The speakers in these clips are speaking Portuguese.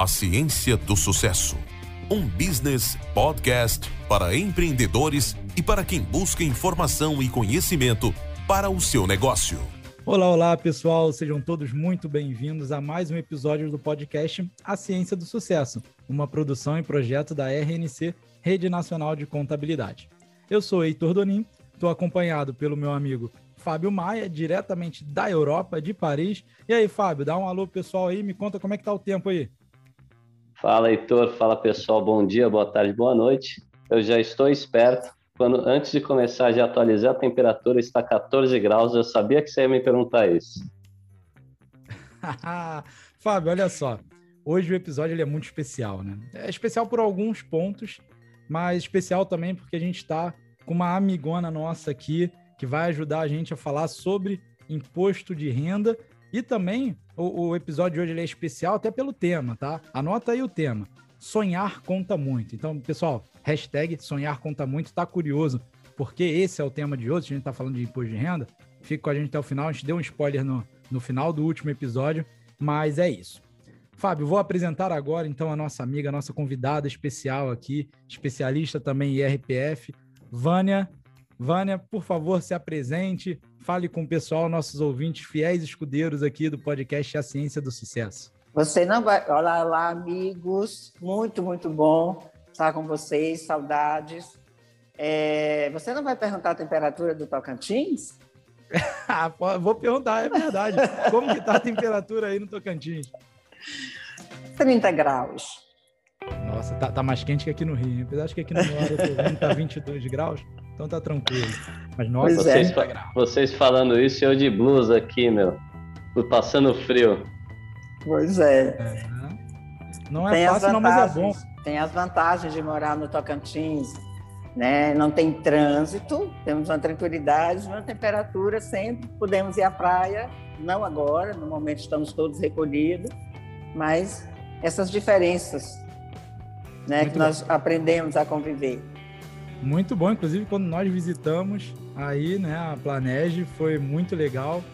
A Ciência do Sucesso. Um business podcast para empreendedores e para quem busca informação e conhecimento para o seu negócio. Olá, olá, pessoal. Sejam todos muito bem-vindos a mais um episódio do podcast A Ciência do Sucesso, uma produção e projeto da RNC, Rede Nacional de Contabilidade. Eu sou Heitor Donin, estou acompanhado pelo meu amigo Fábio Maia, diretamente da Europa, de Paris. E aí, Fábio, dá um alô pessoal aí, me conta como é que tá o tempo aí. Fala, Heitor. Fala, pessoal. Bom dia, boa tarde, boa noite. Eu já estou esperto. Quando, antes de começar a atualizar, a temperatura está 14 graus. Eu sabia que você ia me perguntar isso. Fábio, olha só. Hoje o episódio ele é muito especial, né? É especial por alguns pontos, mas especial também porque a gente está com uma amigona nossa aqui que vai ajudar a gente a falar sobre imposto de renda e também o, o episódio de hoje é especial até pelo tema, tá? Anota aí o tema. Sonhar conta muito. Então, pessoal, hashtag sonhar conta muito. Tá curioso porque esse é o tema de hoje, a gente tá falando de imposto de renda. Fica com a gente até o final. A gente deu um spoiler no, no final do último episódio, mas é isso. Fábio, vou apresentar agora então a nossa amiga, a nossa convidada especial aqui, especialista também em RPF, Vânia Vânia, por favor, se apresente, fale com o pessoal, nossos ouvintes fiéis escudeiros aqui do podcast A Ciência do Sucesso. Você não vai. Olá, amigos. Muito, muito bom estar com vocês. Saudades. É... Você não vai perguntar a temperatura do Tocantins? Ah, vou perguntar, é verdade. Como que está a temperatura aí no Tocantins? 30 graus. Nossa, tá, tá mais quente que aqui no Rio. Apesar de que aqui no Rio eu tô vendo tá 22 graus então tá tranquilo. Mas nossa, vocês, fa vocês falando isso, eu de blusa aqui, meu. Passando frio. Pois é. é. Não é tem fácil, não, mas é bom. Tem as vantagens de morar no Tocantins. Né? Não tem trânsito, temos uma tranquilidade, uma temperatura sempre. Podemos ir à praia, não agora, no momento estamos todos recolhidos, mas essas diferenças né, que nós aprendemos a conviver. Muito bom, inclusive quando nós visitamos aí, né, a Planege, foi muito legal.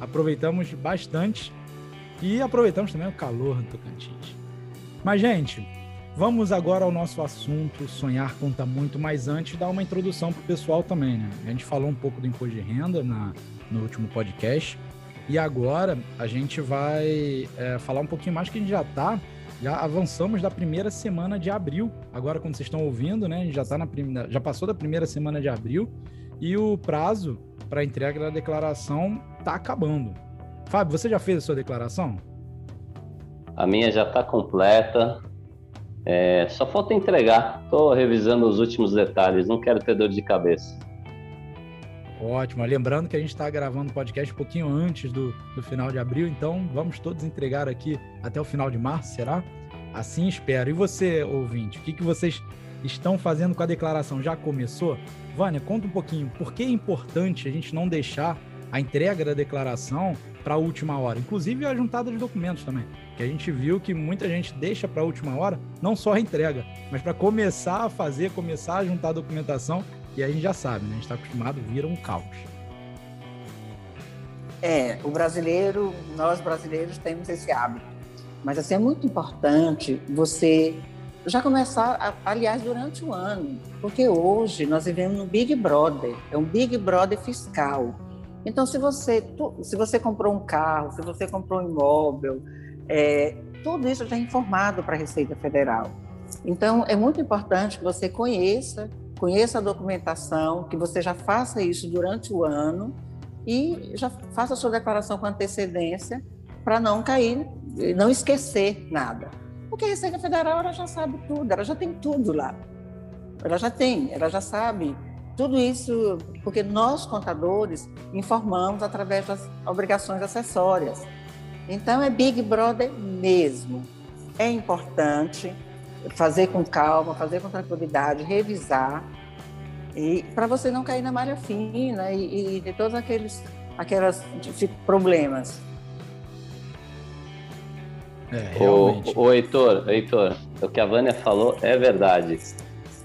Aproveitamos bastante e aproveitamos também o calor do Tocantins. Mas, gente, vamos agora ao nosso assunto. Sonhar conta muito, mas antes dar uma introdução para o pessoal também, né? A gente falou um pouco do imposto de renda na, no último podcast. E agora a gente vai é, falar um pouquinho mais que a gente já está já avançamos da primeira semana de abril. Agora, quando vocês estão ouvindo, né? A gente já tá na primeira, já passou da primeira semana de abril e o prazo para entrega da declaração está acabando. Fábio, você já fez a sua declaração? A minha já está completa. É, só falta entregar. Estou revisando os últimos detalhes. Não quero ter dor de cabeça. Ótimo. Lembrando que a gente está gravando o podcast um pouquinho antes do, do final de abril, então vamos todos entregar aqui até o final de março, será? Assim espero. E você, ouvinte, o que, que vocês estão fazendo com a declaração? Já começou? Vânia, conta um pouquinho. Por que é importante a gente não deixar a entrega da declaração para a última hora? Inclusive a juntada de documentos também. Que a gente viu que muita gente deixa para a última hora, não só a entrega, mas para começar a fazer, começar a juntar a documentação e a gente já sabe, né? A gente está acostumado, vira um caos. É, o brasileiro, nós brasileiros temos esse hábito. Mas assim, é muito importante você já começar, aliás, durante o ano, porque hoje nós vivemos no Big Brother, é um Big Brother fiscal. Então, se você, se você comprou um carro, se você comprou um imóvel, é, tudo isso já é informado para a Receita Federal. Então, é muito importante que você conheça conheça a documentação, que você já faça isso durante o ano e já faça sua declaração com antecedência para não cair, não esquecer nada. Porque a Receita Federal ela já sabe tudo, ela já tem tudo lá. Ela já tem, ela já sabe tudo isso, porque nós contadores informamos através das obrigações acessórias. Então é Big Brother mesmo. É importante fazer com calma, fazer com tranquilidade, revisar, e para você não cair na malha fina e, e de todos aqueles aquelas problemas. É, realmente. O, o Heitor, Heitor, o que a Vânia falou é verdade.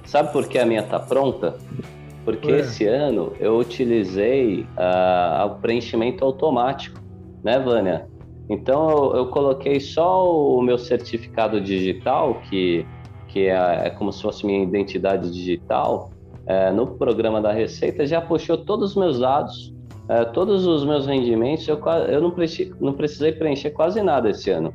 Sabe por que a minha tá pronta? Porque é. esse ano eu utilizei uh, o preenchimento automático, né, Vânia? Então eu, eu, coloquei só o meu certificado digital, que, que é, é como se fosse minha identidade digital, é, no programa da Receita, já puxou todos os meus dados, é, todos os meus rendimentos, eu, eu não, precisei, não precisei preencher quase nada esse ano.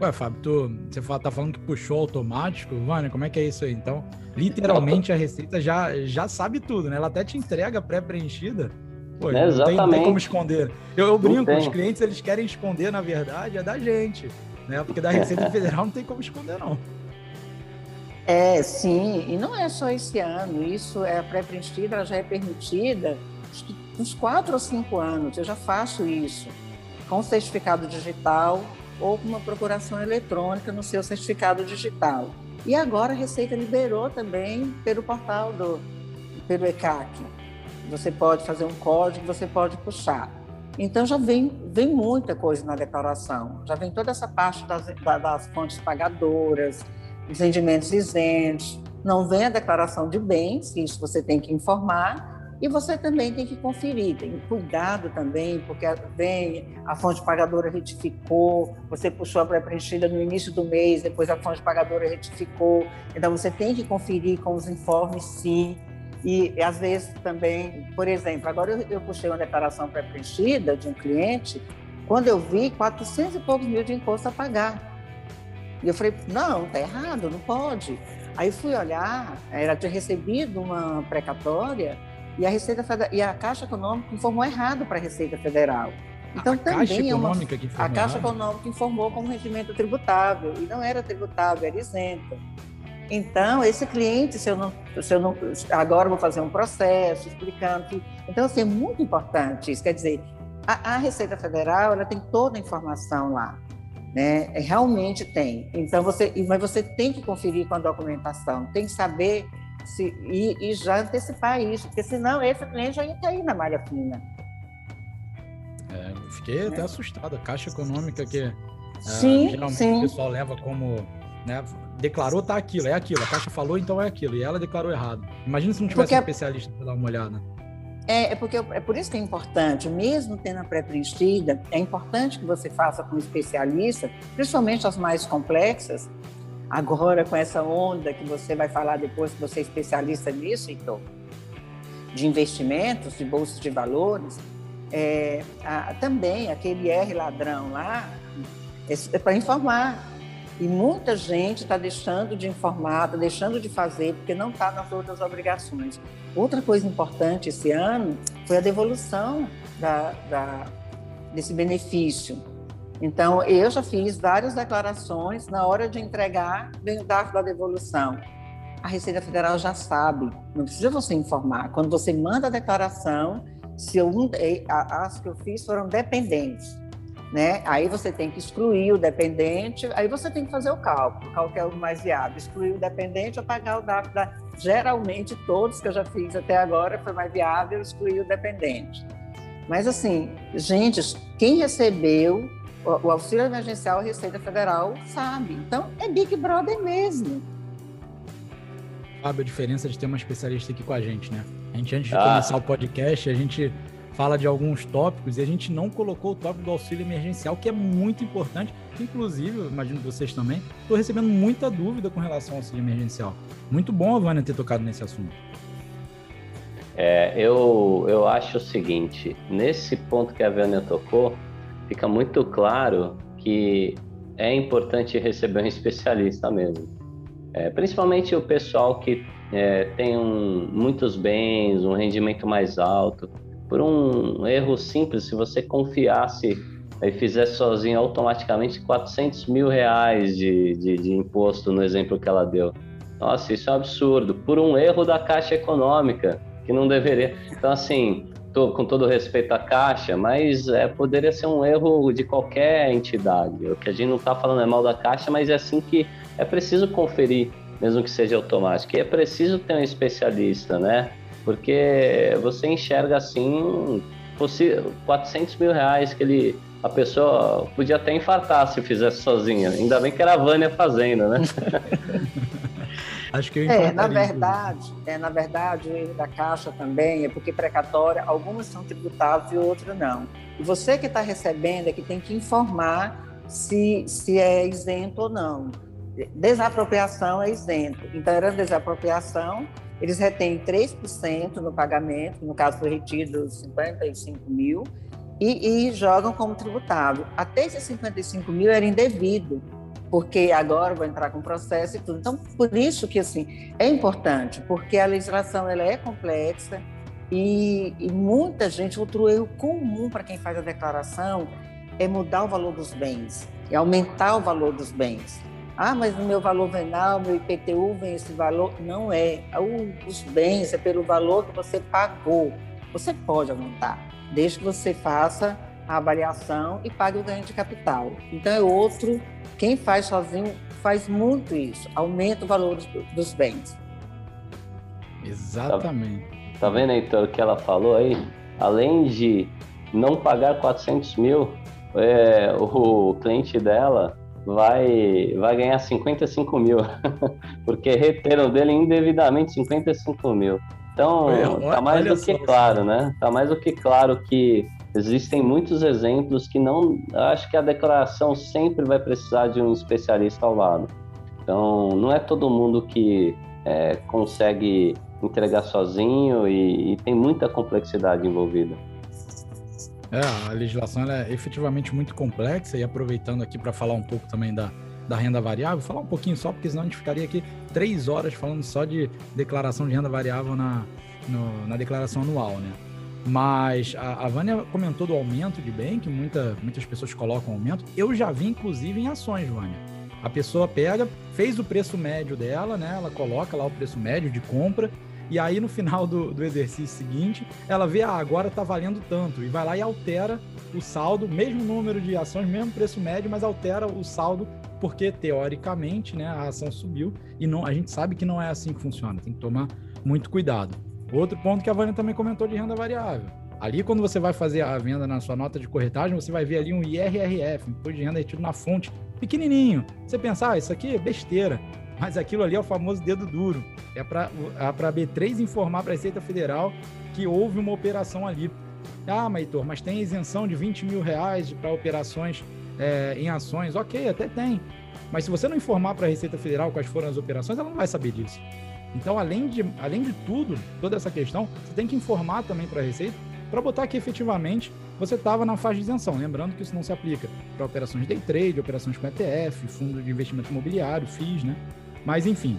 Ué, Fábio, tu, você tá falando que puxou automático? Vânia, como é que é isso aí? Então, literalmente a Receita já, já sabe tudo, né? Ela até te entrega pré-preenchida. Pô, é, não, tem, tem, como esconder. Eu, eu brinco, os clientes eles querem esconder, na verdade, é da gente. Né? Porque da Receita Federal não tem como esconder, não. É, sim, e não é só esse ano, isso é pré-preenchida, ela já é permitida uns quatro ou cinco anos, eu já faço isso, com certificado digital ou com uma procuração eletrônica no seu certificado digital. E agora a Receita liberou também pelo portal do pelo ECAC. Você pode fazer um código, você pode puxar. Então já vem, vem muita coisa na declaração, já vem toda essa parte das, das fontes pagadoras, os rendimentos isentos, não vem a declaração de bens, isso você tem que informar, e você também tem que conferir, tem cuidado também, porque vem a fonte pagadora retificou, você puxou a pré-preenchida no início do mês, depois a fonte pagadora retificou. Então você tem que conferir com os informes sim. E às vezes também, por exemplo, agora eu, eu puxei uma declaração pré-preenchida de um cliente, quando eu vi 400 e poucos mil de imposto a pagar. E eu falei, não, tá errado, não pode. Aí fui olhar, era de recebido uma precatória e a Receita Federal, e a Caixa Econômica informou errado para a Receita Federal. Então a também Caixa é uma que a Caixa Econômica informou como rendimento tributável e não era tributável, era isento. Então, esse cliente, se eu não, se eu não agora vou fazer um processo explicando que, então assim, é muito importante isso. Quer dizer, a, a Receita Federal ela tem toda a informação lá né? É, realmente tem. Então você, mas você tem que conferir com a documentação, tem que saber se e, e já antecipar isso, porque senão esse cliente já ia cair na malha fina. É, fiquei até assustado. A Caixa Econômica que é, sim, geralmente sim. o pessoal leva como né, declarou tá aquilo, é aquilo. A Caixa falou, então é aquilo. E ela declarou errado. Imagina se não tivesse porque... um especialista para dar uma olhada. É, é, porque é por isso que é importante, mesmo tendo a pré-preenchida, é importante que você faça com um especialista, principalmente as mais complexas. Agora, com essa onda que você vai falar depois, que você é especialista nisso, então, de investimentos, de bolsas de valores, é, a, também aquele R ladrão lá, é, é para informar e muita gente está deixando de informar, está deixando de fazer, porque não está nas outras obrigações. Outra coisa importante esse ano foi a devolução da, da, desse benefício. Então, eu já fiz várias declarações na hora de entregar, vem o da devolução. A Receita Federal já sabe, não precisa você informar. Quando você manda a declaração, se eu, as que eu fiz foram dependentes né? Aí você tem que excluir o dependente, aí você tem que fazer o cálculo, qual que é o mais viável, excluir o dependente ou pagar o dado da... Geralmente, todos que eu já fiz até agora, foi mais viável excluir o dependente. Mas assim, gente, quem recebeu o auxílio emergencial Receita Federal sabe. Então, é Big Brother mesmo. Sabe a diferença de ter uma especialista aqui com a gente, né? A gente, antes de ah. começar o podcast, a gente fala de alguns tópicos e a gente não colocou o tópico do auxílio emergencial, que é muito importante. Inclusive, imagino vocês também, estou recebendo muita dúvida com relação ao auxílio emergencial. Muito bom Vânia ter tocado nesse assunto. É, eu, eu acho o seguinte, nesse ponto que a Vânia tocou, fica muito claro que é importante receber um especialista mesmo. É, principalmente o pessoal que é, tem um, muitos bens, um rendimento mais alto, por um erro simples, se você confiasse e fizesse sozinho automaticamente 400 mil reais de, de, de, imposto no exemplo que ela deu. Nossa, isso é um absurdo. Por um erro da Caixa Econômica, que não deveria. Então, assim, tô, com todo respeito à Caixa, mas é, poderia ser um erro de qualquer entidade. O que a gente não está falando é mal da Caixa, mas é assim que é preciso conferir, mesmo que seja automático. E é preciso ter um especialista, né? Porque você enxerga assim 400 mil reais que ele a pessoa podia até infartar se fizesse sozinha. Ainda bem que era a Vânia fazendo, né? Acho que eu é, na verdade, é, na verdade, o erro da Caixa também é porque precatória, algumas são tributáveis e outras não. E você que está recebendo é que tem que informar se, se é isento ou não. Desapropriação é isento. Então, era desapropriação, eles retêm 3% no pagamento, no caso foi retido 55 mil, e, e jogam como tributável. Até esses 55 mil era indevido, porque agora vai entrar com processo e tudo. Então, por isso que assim é importante, porque a legislação ela é complexa e, e muita gente, outro erro comum para quem faz a declaração é mudar o valor dos bens, é aumentar o valor dos bens. Ah, mas o meu valor venal, meu IPTU vem esse valor. Não é. Os bens é pelo valor que você pagou. Você pode aumentar, desde que você faça a avaliação e pague o ganho de capital. Então é outro. Quem faz sozinho faz muito isso, aumenta o valor dos bens. Exatamente. Tá, tá vendo, Heitor, o que ela falou aí? Além de não pagar 400 mil, é, o cliente dela vai, vai ganhar 55 mil, porque reteram dele indevidamente 55 mil. Então, olha, tá mais do que claro, né? Tá mais do que claro que existem muitos exemplos que não. Acho que a declaração sempre vai precisar de um especialista ao lado. Então, não é todo mundo que é, consegue entregar sozinho e, e tem muita complexidade envolvida. É, a legislação é efetivamente muito complexa e aproveitando aqui para falar um pouco também da, da renda variável, falar um pouquinho só, porque senão a gente ficaria aqui três horas falando só de declaração de renda variável na, no, na declaração anual, né? Mas a, a Vânia comentou do aumento de bem, que muita, muitas pessoas colocam aumento. Eu já vi, inclusive, em ações, Vânia. A pessoa pega, fez o preço médio dela, né? Ela coloca lá o preço médio de compra e aí, no final do, do exercício seguinte, ela vê, ah, agora está valendo tanto, e vai lá e altera o saldo, mesmo número de ações, mesmo preço médio, mas altera o saldo, porque teoricamente né, a ação subiu, e não, a gente sabe que não é assim que funciona, tem que tomar muito cuidado. Outro ponto que a Vânia também comentou de renda variável. Ali, quando você vai fazer a venda na sua nota de corretagem, você vai ver ali um IRRF, Imposto de Renda Retido na Fonte, pequenininho. Você pensar, ah, isso aqui é besteira mas aquilo ali é o famoso dedo duro. É para é a B3 informar para a Receita Federal que houve uma operação ali. Ah, Maitor, mas tem isenção de 20 mil reais para operações é, em ações. Ok, até tem. Mas se você não informar para a Receita Federal quais foram as operações, ela não vai saber disso. Então, além de, além de tudo, toda essa questão, você tem que informar também para a Receita para botar que efetivamente você estava na faixa de isenção. Lembrando que isso não se aplica para operações de day trade, operações com ETF, fundo de investimento imobiliário, FIIs, né? Mas, enfim,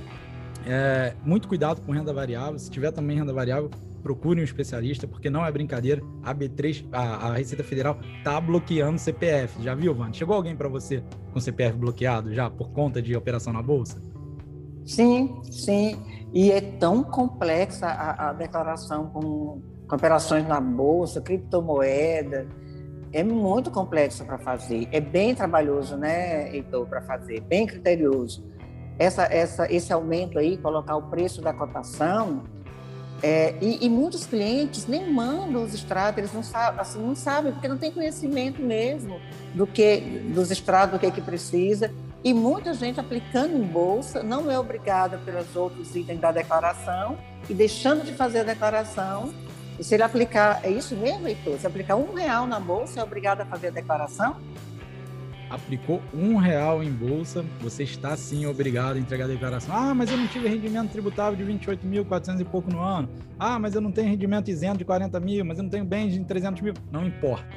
é, muito cuidado com renda variável. Se tiver também renda variável, procure um especialista, porque não é brincadeira. A B3, a, a Receita Federal, tá bloqueando CPF. Já viu, Vani? Chegou alguém para você com CPF bloqueado já por conta de operação na bolsa? Sim, sim. E é tão complexa a, a declaração com, com operações na bolsa, criptomoeda. É muito complexa para fazer. É bem trabalhoso, né, Heitor, para fazer, bem criterioso essa, essa, esse aumento aí, colocar o preço da cotação, é, e, e, muitos clientes nem mandam os extratos, eles não sabem, assim, não sabem, porque não tem conhecimento mesmo do que dos extratos, do que, é que precisa. E muita gente aplicando em bolsa não é obrigada pelos outros itens da declaração e deixando de fazer a declaração. E se ele aplicar, é isso mesmo, Heitor? Se aplicar um real na bolsa, é obrigado a fazer a declaração? Aplicou um real em bolsa, você está sim obrigado a entregar a declaração. Ah, mas eu não tive rendimento tributável de 28.400 e pouco no ano. Ah, mas eu não tenho rendimento isento de 40 mil, mas eu não tenho bens de 300 mil. Não importa.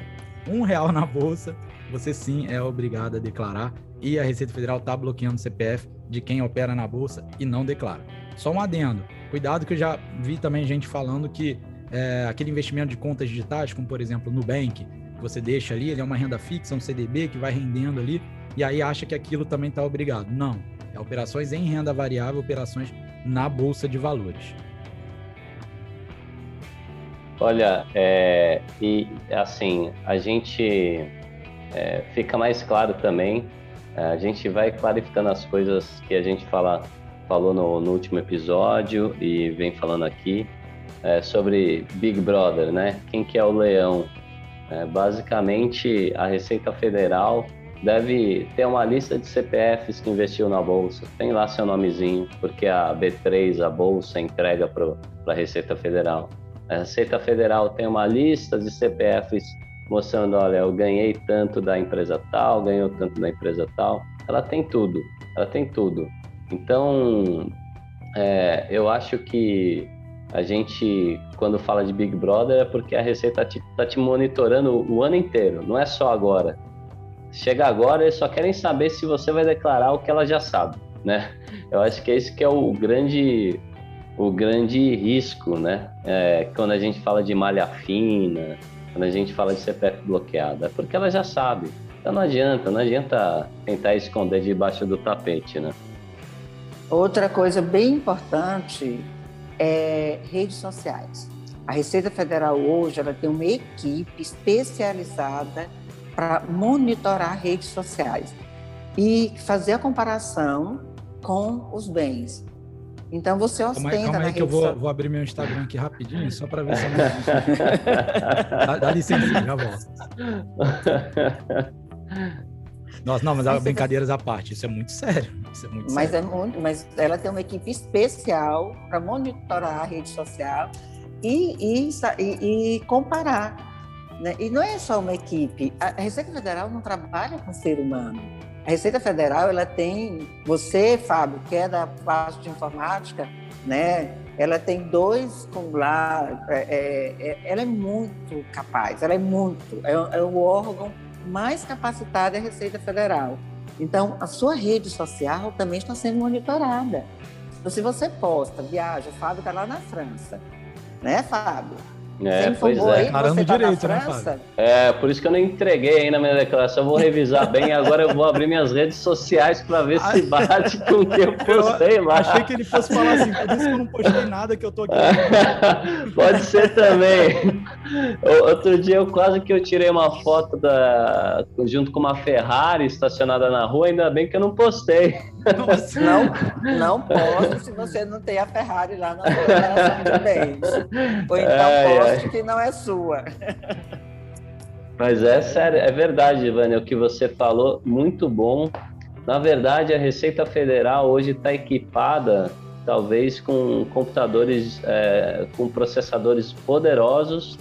Um real na bolsa, você sim é obrigado a declarar e a Receita Federal está bloqueando o CPF de quem opera na bolsa e não declara. Só um adendo. Cuidado que eu já vi também gente falando que é, aquele investimento de contas digitais, como por exemplo Nubank, que você deixa ali, ele é uma renda fixa, um CDB que vai rendendo ali, e aí acha que aquilo também está obrigado. Não. É operações em renda variável, operações na Bolsa de Valores. Olha, é, e assim, a gente é, fica mais claro também, é, a gente vai clarificando as coisas que a gente fala, falou no, no último episódio e vem falando aqui é, sobre Big Brother, né? Quem que é o leão é, basicamente, a Receita Federal deve ter uma lista de CPFs que investiu na bolsa. Tem lá seu nomezinho, porque a B3, a bolsa, entrega para a Receita Federal. A Receita Federal tem uma lista de CPFs mostrando, olha, eu ganhei tanto da empresa tal, ganhou tanto da empresa tal. Ela tem tudo, ela tem tudo. Então, é, eu acho que a gente, quando fala de Big Brother, é porque a Receita está te, tá te monitorando o ano inteiro, não é só agora. Chega agora, eles só querem saber se você vai declarar o que ela já sabe, né? Eu acho que esse que é o grande, o grande risco, né? É, quando a gente fala de malha fina, quando a gente fala de CPF bloqueado, é porque ela já sabe. Então não adianta, não adianta tentar esconder debaixo do tapete, né? Outra coisa bem importante é redes sociais. A Receita Federal hoje ela tem uma equipe especializada para monitorar redes sociais e fazer a comparação com os bens. Então você ostenta calma aí, calma aí que eu vou, vou, abrir meu Instagram aqui rapidinho, só para ver se eu não... dá, dá licença, já volto. Nossa, não, mas Sim, brincadeiras à parte, isso é muito sério. Isso é muito mas, sério. É muito, mas ela tem uma equipe especial para monitorar a rede social e, e, e, e comparar. Né? E não é só uma equipe. A Receita Federal não trabalha com ser humano. A Receita Federal ela tem, você, Fábio, que é da parte de informática, né? Ela tem dois com lá, é, é, é, ela é muito capaz, ela é muito, é, é o órgão mais capacitado é a Receita Federal. Então, a sua rede social também está sendo monitorada. Então, se você posta, viaja, o Fábio está lá na França, né, Fábio? É, pois é. Aí, tá direito, né, Fábio? É, por isso que eu não entreguei ainda a minha declaração. Eu vou revisar bem. Agora eu vou abrir minhas redes sociais para ver se bate com o que eu postei lá. Achei que ele fosse falar assim, por isso que eu não postei nada que eu tô aqui. Pode ser também. Outro dia eu quase que eu tirei uma foto da junto com uma Ferrari estacionada na rua, ainda bem que eu não postei. Não, não se você não tem a Ferrari lá na de bens. Ou então é, poste é. que não é sua. Mas é sério, é verdade, Ivânia, o que você falou, muito bom. Na verdade, a Receita Federal hoje está equipada, talvez, com computadores, é, com processadores poderosos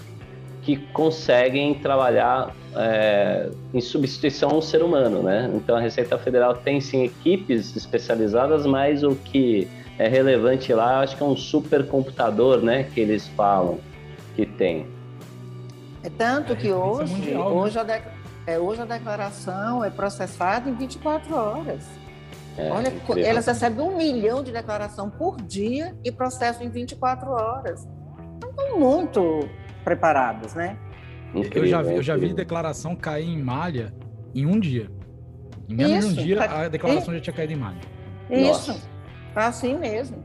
que conseguem trabalhar é, em substituição ao ser humano, né? Então a Receita Federal tem sim equipes especializadas, mas o que é relevante lá, acho que é um supercomputador, né? Que eles falam que tem. É tanto que hoje, mundial, né? hoje, a é, hoje a declaração é processada em 24 horas. É, Olha, incrível. elas recebem um milhão de declaração por dia e processam em 24 horas. Então, muito preparados, né? Incrível, eu já vi, eu já vi declaração cair em malha em um dia. Em menos Isso, de um dia, tá... a declaração já tinha caído em malha. Isso, Nossa. tá assim mesmo.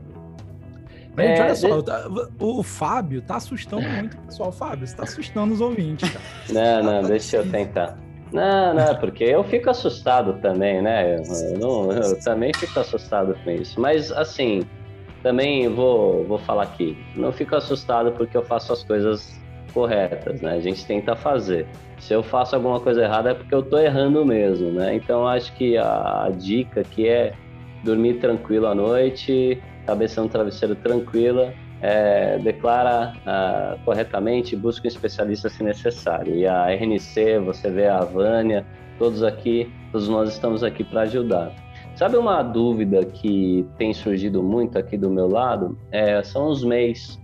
Gente, é, olha só, de... o, o, Fábio tá assustando muito o pessoal. Fábio, você tá assustando os ouvintes, cara. Não, não, deixa eu tentar. Não, não, porque eu fico assustado também, né? Eu, eu, eu, também fico assustado com isso. Mas, assim, também vou, vou falar aqui. Não fico assustado porque eu faço as coisas corretas, né? A gente tenta fazer. Se eu faço alguma coisa errada é porque eu tô errando mesmo, né? Então acho que a, a dica que é dormir tranquilo à noite, cabeça no travesseiro tranquila, é, declara ah, corretamente, busca um especialista se necessário. E a RNC, você vê a Vânia, todos aqui, todos nós estamos aqui para ajudar. Sabe uma dúvida que tem surgido muito aqui do meu lado? É, são os MEIs.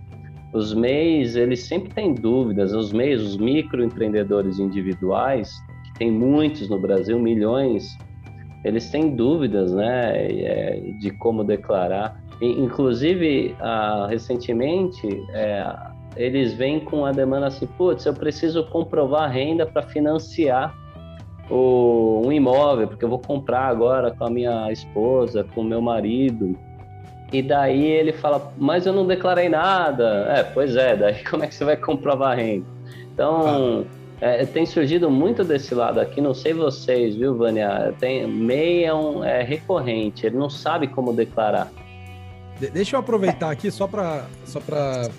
Os MEIs, eles sempre têm dúvidas, os MEIs, os microempreendedores individuais, que tem muitos no Brasil, milhões, eles têm dúvidas, né, é, de como declarar. Inclusive, ah, recentemente, é, eles vêm com a demanda assim, putz, eu preciso comprovar a renda para financiar o, um imóvel, porque eu vou comprar agora com a minha esposa, com o meu marido. E daí ele fala, mas eu não declarei nada. É, pois é, daí como é que você vai comprovar a renda? Então, é, tem surgido muito desse lado aqui, não sei vocês, viu, Vânia? Tem, MEI é, um, é recorrente, ele não sabe como declarar. De deixa eu aproveitar aqui só para só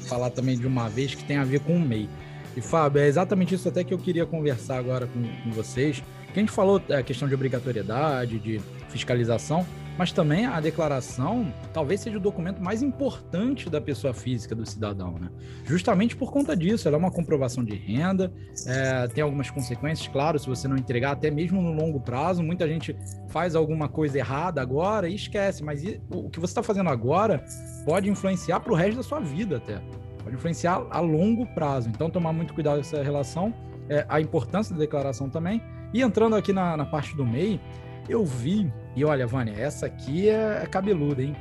falar também de uma vez que tem a ver com o MEI. E, Fábio, é exatamente isso até que eu queria conversar agora com, com vocês. Porque a gente falou a questão de obrigatoriedade, de fiscalização, mas também a declaração talvez seja o documento mais importante da pessoa física, do cidadão, né? Justamente por conta disso, ela é uma comprovação de renda, é, tem algumas consequências, claro, se você não entregar, até mesmo no longo prazo, muita gente faz alguma coisa errada agora e esquece, mas o que você está fazendo agora pode influenciar para o resto da sua vida até, pode influenciar a longo prazo, então tomar muito cuidado com essa relação, é, a importância da declaração também, e entrando aqui na, na parte do MEI, eu vi, e olha, Vânia, essa aqui é, é cabeluda, hein?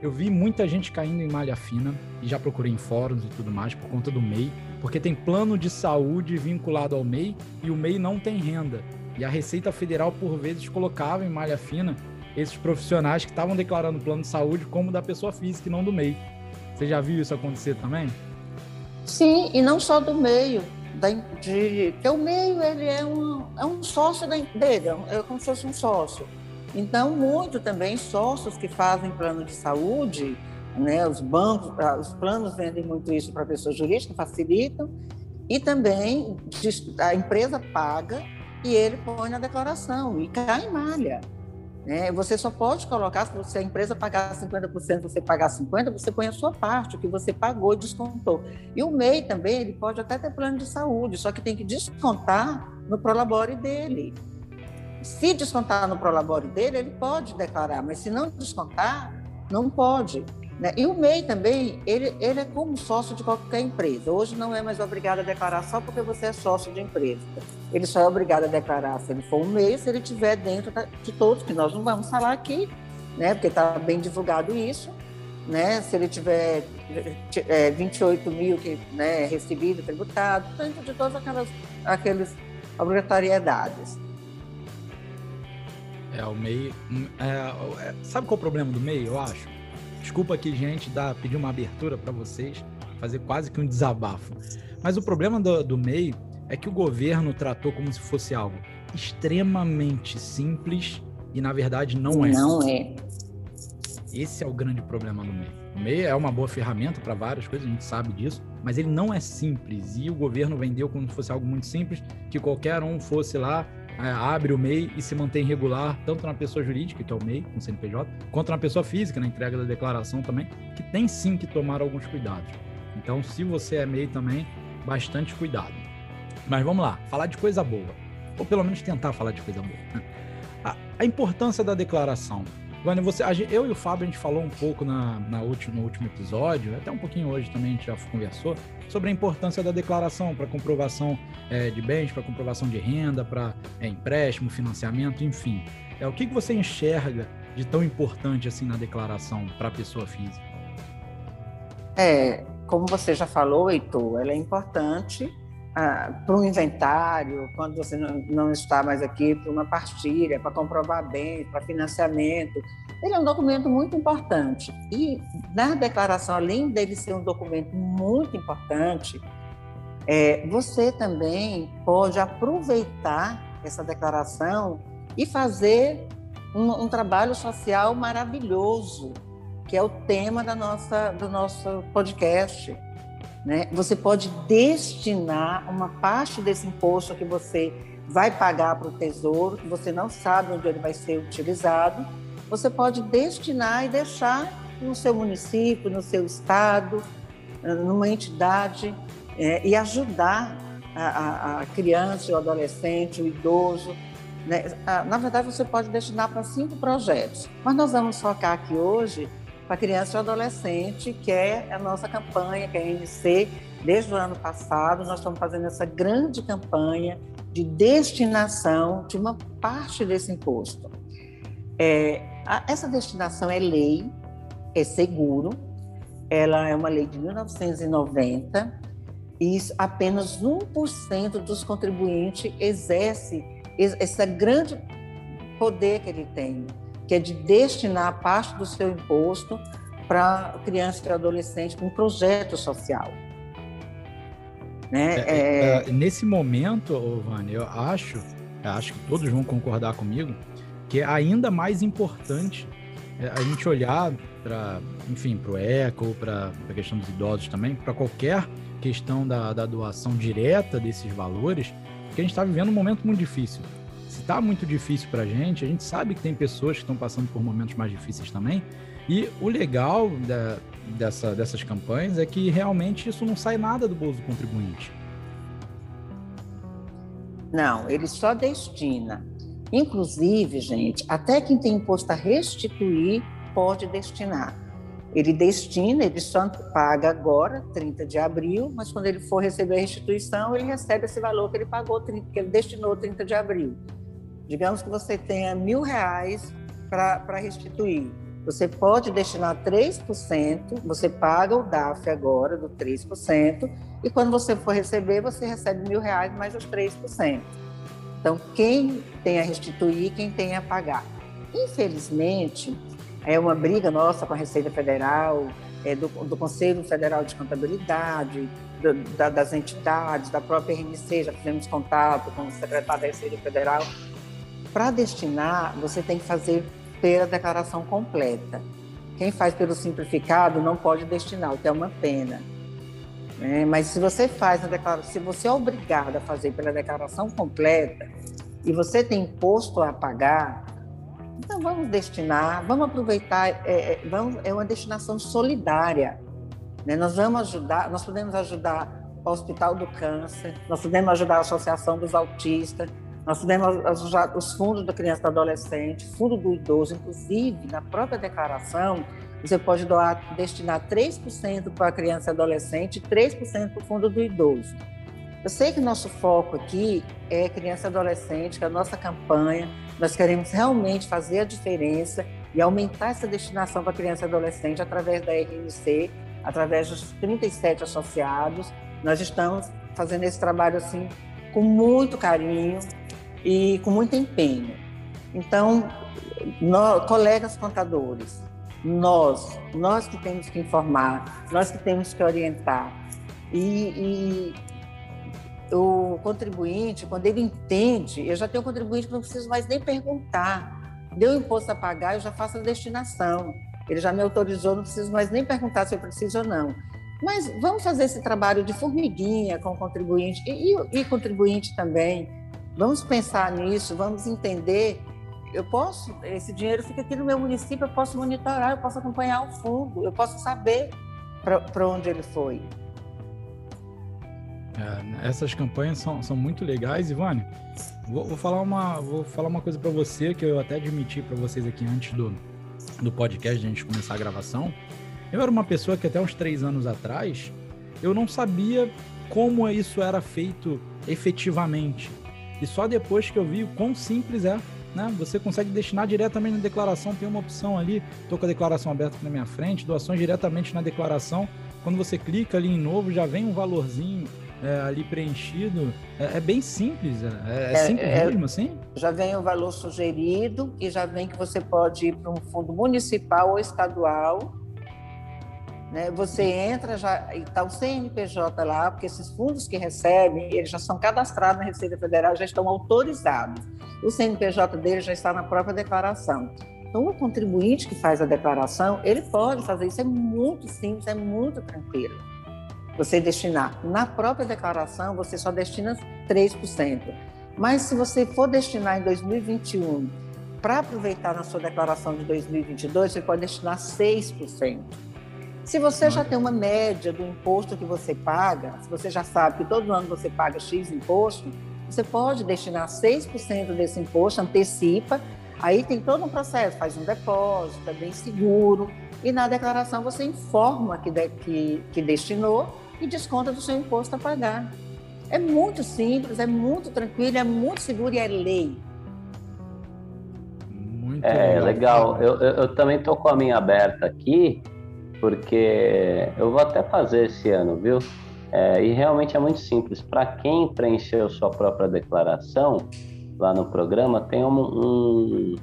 Eu vi muita gente caindo em malha fina e já procurei em fóruns e tudo mais por conta do MEI, porque tem plano de saúde vinculado ao MEI e o MEI não tem renda. E a Receita Federal, por vezes, colocava em malha fina esses profissionais que estavam declarando plano de saúde como da pessoa física e não do MEI. Você já viu isso acontecer também? Sim, e não só do meio da, de, que o meio ele é um, é um sócio da, dele, é como se fosse um sócio. Então, muito também sócios que fazem plano de saúde, né, os bancos, ah, os planos vendem muito isso para pessoas jurídicas, facilitam, e também a empresa paga e ele põe na declaração e cai em malha. Né? Você só pode colocar, se a empresa pagar 50%, você pagar 50%, você põe a sua parte, o que você pagou e descontou. E o MEI também, ele pode até ter plano de saúde, só que tem que descontar no Prolabore dele. Se descontar no Prolabore dele, ele pode declarar, mas se não descontar, não pode. Né? E o MEI também, ele, ele é como sócio de qualquer empresa. Hoje não é mais obrigado a declarar só porque você é sócio de empresa. Ele só é obrigado a declarar se ele for um MEI, se ele estiver dentro de todos, que nós não vamos falar aqui, né? porque está bem divulgado isso. Né? Se ele tiver é, 28 mil que, né, recebido, tributado, dentro de todas aquelas aqueles obrigatoriedades. É, o MEI. Hum, é, é, sabe qual é o problema do MEI, eu acho? Desculpa aqui, gente, dar, pedir uma abertura para vocês, fazer quase que um desabafo. Mas o problema do, do MEI é que o governo tratou como se fosse algo extremamente simples e, na verdade, não é. Não é. Esse é o grande problema do MEI. O MEI é uma boa ferramenta para várias coisas, a gente sabe disso, mas ele não é simples. E o governo vendeu como se fosse algo muito simples, que qualquer um fosse lá abre o MEI e se mantém regular, tanto na pessoa jurídica, que é o MEI, com CNPJ, quanto na pessoa física, na entrega da declaração também, que tem sim que tomar alguns cuidados. Então, se você é MEI também, bastante cuidado. Mas vamos lá, falar de coisa boa. Ou pelo menos tentar falar de coisa boa. A, a importância da declaração. Vânia, você, eu e o Fábio, a gente falou um pouco na, na último, no último episódio, até um pouquinho hoje também a gente já conversou, sobre a importância da declaração para comprovação é, de bens, para comprovação de renda, para é, empréstimo, financiamento, enfim. É, o que, que você enxerga de tão importante assim na declaração para a pessoa física? É, como você já falou, Heitor, ela é importante para um inventário, quando você não, não está mais aqui, para uma partilha, para comprovar bens, para financiamento. Ele é um documento muito importante. E na declaração, além dele ser um documento muito importante, é, você também pode aproveitar essa declaração e fazer um, um, trabalho social maravilhoso, que é o tema da nossa, do nosso podcast. Né? Você pode destinar uma parte desse imposto que você vai pagar para o Tesouro, que você não sabe onde ele vai ser utilizado, você pode destinar e deixar no seu município, no seu estado, numa entidade é, e ajudar a, a, a, criança, o adolescente, o idoso. Né? Na verdade, você pode destinar para cinco projetos, mas nós vamos focar aqui hoje para criança e adolescente, que é a nossa campanha, que é a NC. Desde o ano passado, nós estamos fazendo essa grande campanha de destinação de uma parte desse imposto. É, a, essa destinação é lei, é seguro, ela é uma lei de 1990 e apenas 1% dos contribuintes exerce esse grande poder que ele tem que é de destinar parte do seu imposto para criança e adolescente com um projeto social. Né? É, é... É, nesse momento, Vânia, eu acho, eu acho que todos vão concordar comigo, que é ainda mais importante é, a gente olhar para, enfim, para o eco, para a questão dos idosos também, para qualquer questão da, da doação direta desses valores, porque a gente está vivendo um momento muito difícil está muito difícil para a gente, a gente sabe que tem pessoas que estão passando por momentos mais difíceis também, e o legal da, dessa, dessas campanhas é que realmente isso não sai nada do bolso do contribuinte. Não, ele só destina. Inclusive, gente, até quem tem imposto a restituir pode destinar. Ele destina, ele só paga agora, 30 de abril, mas quando ele for receber a restituição, ele recebe esse valor que ele pagou, que ele destinou 30 de abril. Digamos que você tenha mil reais para restituir. Você pode destinar 3%, você paga o DAF agora do 3%, e quando você for receber, você recebe mil reais mais os 3%. Então, quem tem a restituir, quem tem a pagar. Infelizmente, é uma briga nossa com a Receita Federal, é, do, do, Conselho Federal de Contabilidade, do, da, das entidades, da própria RNC, já fizemos contato com o secretário da Receita Federal. Para destinar, você tem que fazer pela declaração completa. Quem faz pelo simplificado não pode destinar, o que é uma pena. É, mas se você faz na declaração, se você é obrigado a fazer pela declaração completa e você tem imposto a pagar, então vamos destinar, vamos aproveitar, é, é, vamos, é uma destinação solidária. Né? Nós vamos ajudar, nós podemos ajudar o Hospital do Câncer, nós podemos ajudar a Associação dos Autistas, nós ajudar os fundos da criança e do adolescente, fundo do idoso, inclusive na própria declaração, você pode doar, destinar 3% para a criança e adolescente e 3% para o fundo do idoso. Eu sei que nosso foco aqui é criança e adolescente, que é a nossa campanha, nós queremos realmente fazer a diferença e aumentar essa destinação para criança e adolescente através da RNC, através dos 37 associados. Nós estamos fazendo esse trabalho assim com muito carinho e com muito empenho. Então, nós, colegas contadores, nós, nós que temos que informar, nós que temos que orientar. E, e o contribuinte, quando ele entende, eu já tenho um contribuinte que não preciso mais nem perguntar. Deu imposto a pagar, eu já faço a destinação. Ele já me autorizou, não preciso mais nem perguntar se eu preciso ou não. Mas vamos fazer esse trabalho de formiguinha com o contribuinte e, e, e contribuinte também. Vamos pensar nisso, vamos entender eu posso, esse dinheiro fica aqui no meu município, eu posso monitorar, eu posso acompanhar o fundo, eu posso saber para onde ele foi. É, essas campanhas são, são muito legais, Ivone. Vou, vou falar uma, vou falar uma coisa para você que eu até admiti para vocês aqui antes do, do podcast, de a gente começar a gravação. Eu era uma pessoa que até uns três anos atrás eu não sabia como isso era feito efetivamente. E só depois que eu vi o quão simples é né? Você consegue destinar diretamente na declaração, tem uma opção ali, estou com a declaração aberta aqui na minha frente, doações diretamente na declaração. Quando você clica ali em novo, já vem um valorzinho é, ali preenchido. É, é bem simples, é, é, é simples é, mesmo, assim? Já vem o valor sugerido e já vem que você pode ir para um fundo municipal ou estadual. Né? Você entra, já está o CNPJ lá, porque esses fundos que recebem, eles já são cadastrados na Receita Federal, já estão autorizados o CNPJ dele já está na própria declaração. Então, o contribuinte que faz a declaração, ele pode fazer isso, é muito simples, é muito tranquilo. Você destinar na própria declaração, você só destina 3%. Mas se você for destinar em 2021 para aproveitar na sua declaração de 2022, você pode destinar 6%. Se você já tem uma média do imposto que você paga, se você já sabe que todo ano você paga X imposto, você pode destinar 6% desse imposto, antecipa, aí tem todo um processo, faz um depósito, é bem seguro, e na declaração você informa que, de, que, que destinou e desconta do seu imposto a pagar. É muito simples, é muito tranquilo, é muito seguro e é lei. Muito é legal. Eu, eu, eu também estou com a minha aberta aqui, porque eu vou até fazer esse ano, viu? É, e realmente é muito simples. Para quem preencheu sua própria declaração, lá no programa, tem um, um,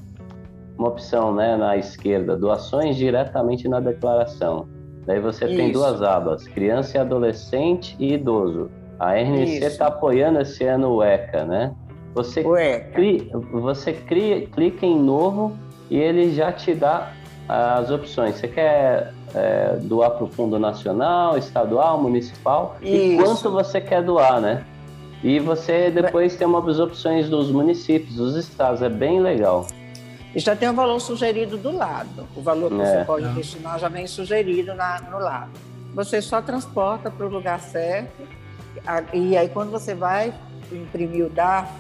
uma opção né, na esquerda, doações diretamente na declaração. Daí você Isso. tem duas abas, criança e adolescente e idoso. A RNC está apoiando esse ano o ECA, né? Você, cria, você cria, clica em novo e ele já te dá as opções. Você quer é, doar para o Fundo Nacional, Estadual, Municipal Isso. e quanto você quer doar, né? E você depois tem umas opções dos municípios, dos estados, é bem legal. E já tem o valor sugerido do lado. O valor que é. você pode destinar já vem sugerido na, no lado. Você só transporta para o lugar certo. E aí, quando você vai imprimir o DAF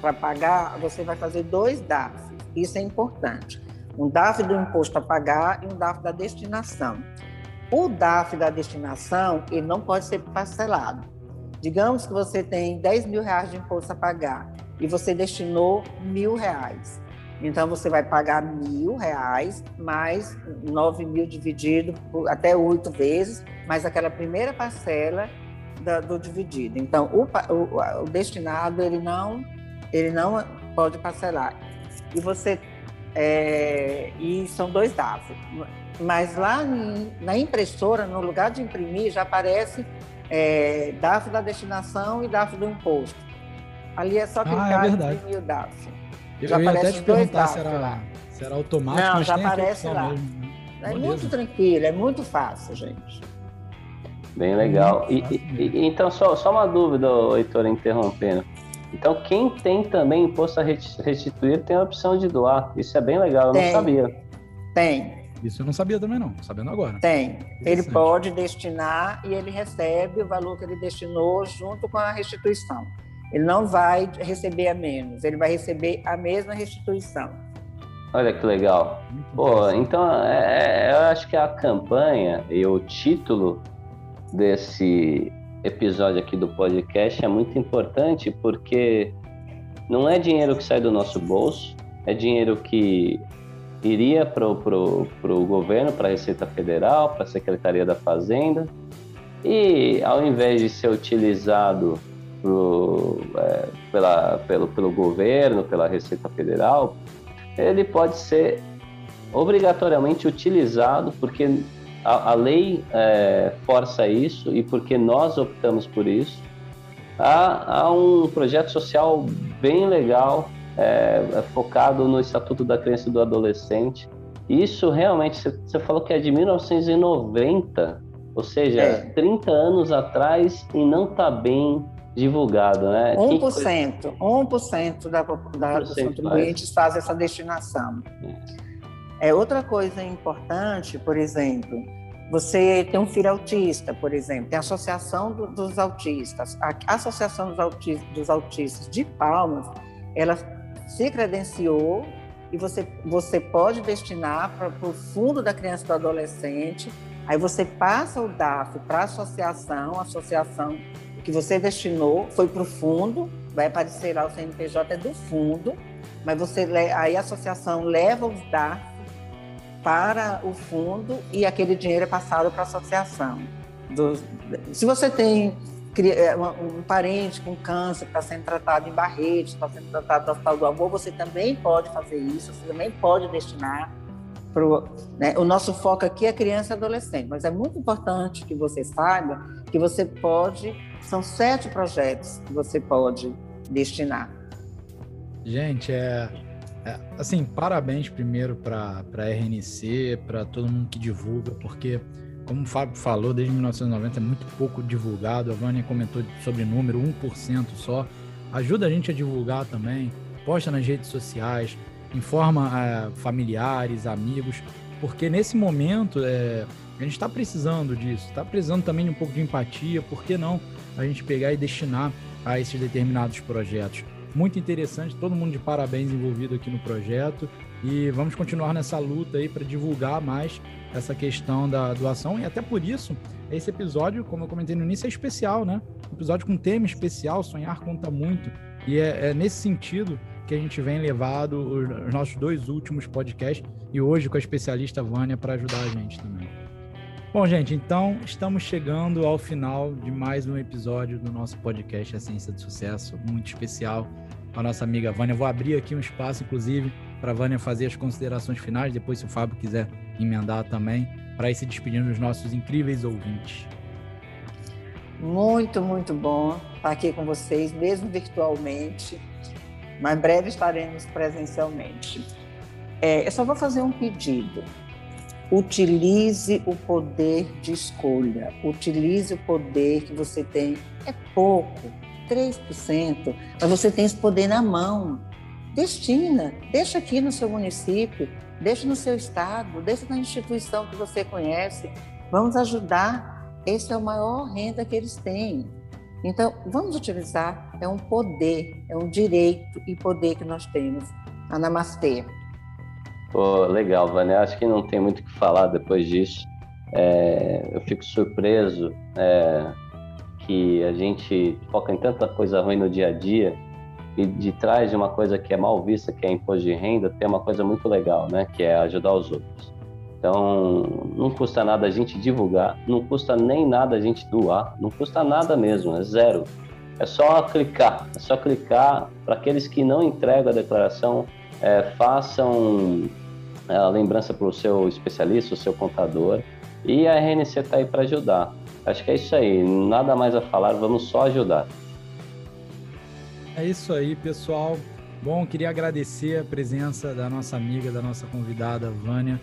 para pagar, você vai fazer dois DAF. Isso é importante. Um DAF do imposto a pagar e um DAF da destinação. O DAF da destinação, ele não pode ser parcelado. Digamos que você tem 10 mil reais de imposto a pagar e você destinou mil reais. Então você vai pagar mil reais mais nove mil dividido por até oito vezes, mais aquela primeira parcela do, do dividido. Então o, o, o, destinado ele não ele não pode parcelar. E você é, e são dois DAF. Mas lá na impressora, no lugar de imprimir, já aparece é, DAF da destinação e DAF do imposto. Ali é só clicar ah, é e imprimir o DAF. Eu já ia até te perguntar se era, se era automático, Não, mas já aparece lá. Mesmo, né? É Beleza. muito tranquilo, é muito fácil, gente. Bem legal. E, e, então, só, só uma dúvida, Heitor, interrompendo. Então, quem tem também imposto a restituir tem a opção de doar. Isso é bem legal, eu tem, não sabia. Tem. Isso eu não sabia também, não. Sabendo agora. Tem. Ele pode destinar e ele recebe o valor que ele destinou junto com a restituição. Ele não vai receber a menos, ele vai receber a mesma restituição. Olha que legal. Pô, então é, é, eu acho que a campanha e o título desse episódio aqui do podcast é muito importante porque não é dinheiro que sai do nosso bolso, é dinheiro que iria para o governo, para a Receita Federal, para a Secretaria da Fazenda, e ao invés de ser utilizado pro, é, pela, pelo, pelo governo, pela Receita Federal, ele pode ser obrigatoriamente utilizado porque a, a lei é, força isso e porque nós optamos por isso. Há, há um projeto social bem legal é, é focado no Estatuto da Criança e do Adolescente. Isso realmente, você falou que é de 1990, ou seja, é. 30 anos atrás e não está bem divulgado, né? 1%, 1% da, da, dos contribuintes faz essa destinação. É. é outra coisa importante, por exemplo, você tem um filho autista, por exemplo, tem a Associação do, dos Autistas. A Associação dos Autistas, dos Autistas de Palmas, ela se credenciou e você, você pode destinar para o fundo da criança e do adolescente. Aí você passa o DAF para a associação, a associação que você destinou foi para o fundo, vai aparecer lá o CNPJ é do fundo, mas você aí a associação leva os dados para o fundo e aquele dinheiro é passado para a associação. Do, se você tem é, um parente com câncer que está sendo tratado em Barreto, está sendo tratado no Hospital do Amor, você também pode fazer isso, você também pode destinar Pro, né? O nosso foco aqui é criança e adolescente, mas é muito importante que você saiba que você pode, são sete projetos que você pode destinar. Gente, é, é assim, parabéns primeiro para a RNC, para todo mundo que divulga, porque, como o Fábio falou, desde 1990 é muito pouco divulgado. A Vânia comentou sobre número, 1% só. Ajuda a gente a divulgar também, posta nas redes sociais, informa é, familiares, amigos, porque nesse momento é, a gente está precisando disso, está precisando também de um pouco de empatia, por que não a gente pegar e destinar a esses determinados projetos? Muito interessante, todo mundo de parabéns envolvido aqui no projeto e vamos continuar nessa luta aí para divulgar mais essa questão da doação e até por isso esse episódio, como eu comentei no início, é especial, né? Um episódio com tema especial, sonhar conta muito e é, é nesse sentido que a gente vem levado os nossos dois últimos podcasts e hoje com a especialista Vânia para ajudar a gente também. Bom, gente, então estamos chegando ao final de mais um episódio do nosso podcast A Ciência do Sucesso, muito especial com a nossa amiga Vânia. vou abrir aqui um espaço, inclusive, para a Vânia fazer as considerações finais, depois, se o Fábio quiser emendar também, para ir se despedindo dos nossos incríveis ouvintes. Muito, muito bom estar aqui com vocês, mesmo virtualmente mas breve estaremos presencialmente. É, eu só vou fazer um pedido. Utilize o poder de escolha. Utilize o poder que você tem. É pouco. 3%, mas você tem esse poder na mão. Destina, deixa aqui no seu município, deixa no seu estado, deixa na instituição que você conhece. Vamos ajudar. Esse é o maior renda que eles têm. Então, vamos utilizar, é um poder, é um direito e poder que nós temos. Namastê. Pô, legal, Vânia. Acho que não tem muito o que falar depois disso. É, eu fico surpreso é, que a gente foca em tanta coisa ruim no dia a dia e de trás de uma coisa que é mal vista, que é imposto de renda, tem uma coisa muito legal, né? Que é ajudar os outros. Então, não custa nada a gente divulgar, não custa nem nada a gente doar, não custa nada mesmo, é zero. É só clicar, é só clicar. Para aqueles que não entregam a declaração, é, façam a lembrança para o seu especialista, o seu contador, e a RNC está aí para ajudar. Acho que é isso aí, nada mais a falar, vamos só ajudar. É isso aí, pessoal. Bom, queria agradecer a presença da nossa amiga, da nossa convidada, Vânia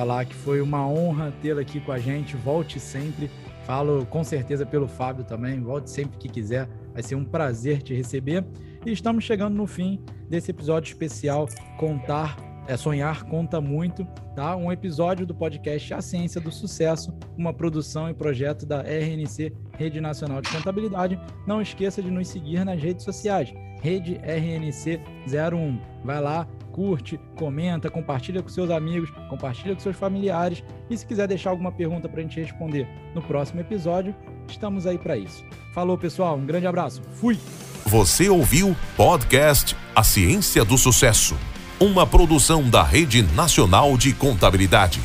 falar que foi uma honra tê-la aqui com a gente. Volte sempre. Falo com certeza pelo Fábio também. Volte sempre que quiser. Vai ser um prazer te receber. E estamos chegando no fim desse episódio especial Contar é sonhar conta muito, tá? Um episódio do podcast A Ciência do Sucesso, uma produção e projeto da RNC, Rede Nacional de Contabilidade. Não esqueça de nos seguir nas redes sociais, Rede RNC 01. Vai lá, curte, comenta, compartilha com seus amigos, compartilha com seus familiares e se quiser deixar alguma pergunta para a gente responder no próximo episódio, estamos aí para isso. Falou, pessoal, um grande abraço. Fui! Você ouviu podcast A Ciência do Sucesso, uma produção da Rede Nacional de Contabilidade.